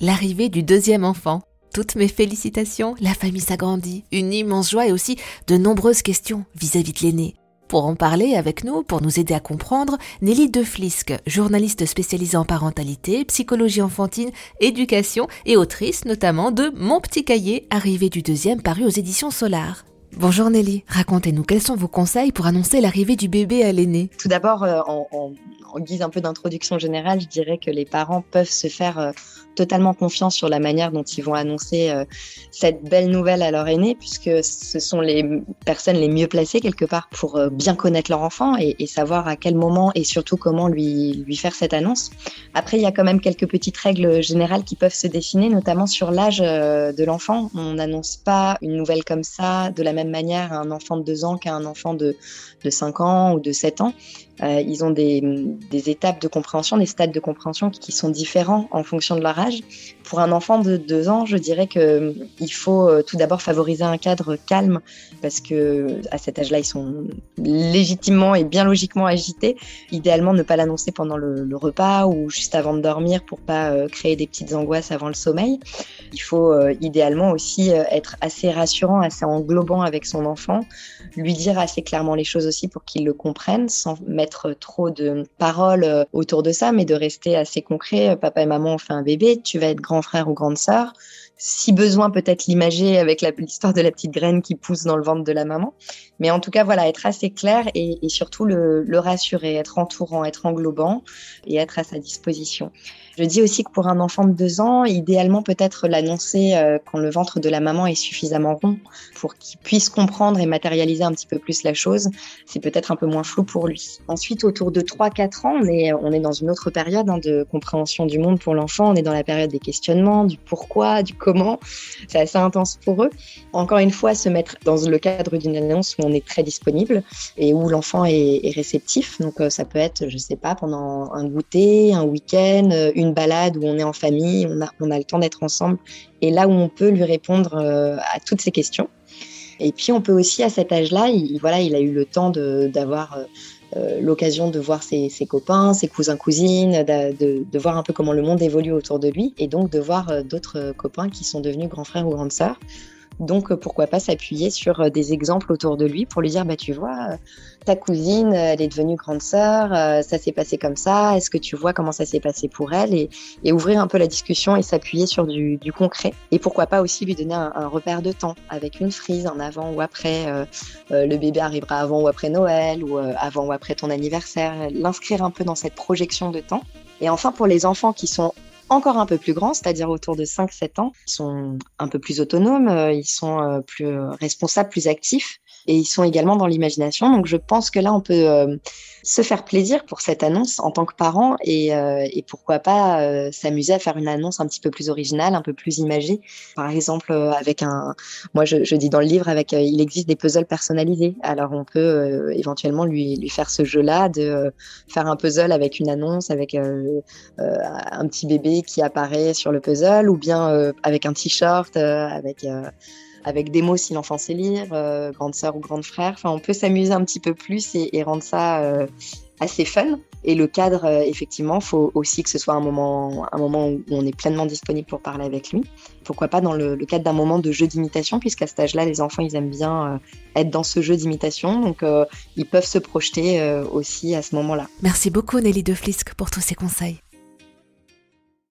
l'arrivée du deuxième enfant. Toutes mes félicitations, la famille s'agrandit, une immense joie et aussi de nombreuses questions vis-à-vis de l'aîné. Pour en parler avec nous, pour nous aider à comprendre, Nelly Deflisque, journaliste spécialisée en parentalité, psychologie enfantine, éducation et autrice notamment de Mon petit cahier, arrivé du deuxième paru aux éditions Solar. Bonjour Nelly, racontez-nous quels sont vos conseils pour annoncer l'arrivée du bébé à l'aîné? Tout d'abord, euh, en, guise un peu d'introduction générale, je dirais que les parents peuvent se faire euh, totalement confiance sur la manière dont ils vont annoncer euh, cette belle nouvelle à leur aîné, puisque ce sont les personnes les mieux placées quelque part pour euh, bien connaître leur enfant et, savoir à quel moment et surtout comment lui, faire cette annonce. Après, il y a quand même quelques petites règles générales qui peuvent se dessiner, notamment sur l'âge euh, de l'enfant. On n'annonce pas une nouvelle comme ça de la même manière à un enfant de 2 ans qu'à un enfant de, de 5 ans ou de 7 ans. Ils ont des, étapes de compréhension, des stades de compréhension qui, sont différents en fonction de leur âge. Pour un enfant de deux ans, je dirais que euh, faut euh, tout d'abord favoriser un cadre calme parce que à cet âge-là, ils sont légitimement et bien logiquement agités. Idéalement, ne pas l'annoncer pendant le, le, repas ou juste avant de dormir pour pas créer des petites angoisses avant le sommeil. Il faut idéalement aussi être assez rassurant, assez englobant avec son enfant, lui dire assez clairement les choses aussi pour qu'il le comprenne sans mettre trop de paroles euh, autour de ça, mais de rester assez concret. Euh, papa et maman ont fait un bébé, tu vas être grand frère ou grande sœur. Si besoin, peut-être l'imager avec l'histoire de la petite graine qui pousse dans le ventre de la maman. Mais en tout cas, voilà, être assez clair et, surtout le, rassurer, être entourant, être englobant et être à sa disposition. Je dis aussi que pour un enfant de deux ans, idéalement peut-être l'annoncer euh, quand le ventre de la maman est suffisamment rond pour qu'il puisse comprendre et matérialiser un petit peu plus la chose. C'est peut-être un peu moins flou pour lui. Ensuite, autour de 3-4 ans, on est, on est dans une autre période hein, de compréhension du monde pour l'enfant. On est dans la période des questionnements, du pourquoi, du comment. C'est assez intense pour eux. Encore une fois, se mettre dans le cadre d'une annonce où on est très disponible et où l'enfant est, réceptif. Donc euh, ça peut être, je sais pas, pendant un goûter, un week-end, une balade où on est en famille, on a, le temps d'être ensemble et là où on peut lui répondre euh, à toutes ces questions. Et puis on peut aussi à cet âge-là, il, voilà, il a eu le temps d'avoir euh, euh, l'occasion de voir ses, copains, ses cousins, cousines, de, de, voir un peu comment le monde évolue autour de lui et donc de voir d'autres copains qui sont devenus grands frères ou grandes sœurs. Donc, euh, pourquoi pas s'appuyer sur euh, des exemples autour de lui pour lui dire, bah, tu vois, euh, ta cousine, elle est devenue grande sœur, ça s'est passé comme ça, est-ce que tu vois comment ça s'est passé pour elle et, ouvrir un peu la discussion et s'appuyer sur du, concret. Et pourquoi pas aussi lui donner un, un, repère de temps avec une frise en avant ou après. le bébé arrivera avant ou après Noël ou avant ou après ton anniversaire. L'inscrire un peu dans cette projection de temps. Et enfin, pour les enfants qui sont encore un peu plus grands, c'est-à-dire autour de 5-7 ans. Ils sont un peu plus autonomes, euh, ils sont euh, plus responsables, plus actifs et ils sont également dans l'imagination. Donc je pense que là, on peut euh, se faire plaisir pour cette annonce en tant que parent et, euh, pourquoi pas euh, s'amuser à faire une annonce un petit peu plus originale, un peu plus imagée. Par exemple, avec un, moi je, je, dis dans le livre, avec il existe des puzzles personnalisés. Alors on peut éventuellement lui, lui faire ce jeu-là de faire un puzzle avec une annonce, avec un petit bébé qui apparaît sur le puzzle ou bien avec un t-shirt, avec avec des mots si l'enfant sait lire, euh, grande sœur ou grande frère. Enfin, on peut s'amuser un petit peu plus et, rendre ça euh, assez fun. Et le cadre, euh, effectivement, faut aussi que ce soit un moment, un moment où on est pleinement disponible pour parler avec lui. Pourquoi pas dans le, cadre d'un moment de jeu d'imitation, puisqu'à cet âge-là, les enfants, ils aiment bien être dans ce jeu d'imitation. Donc, ils peuvent se projeter aussi à ce moment-là. Merci beaucoup, Nelly De Flisk, pour tous ces conseils.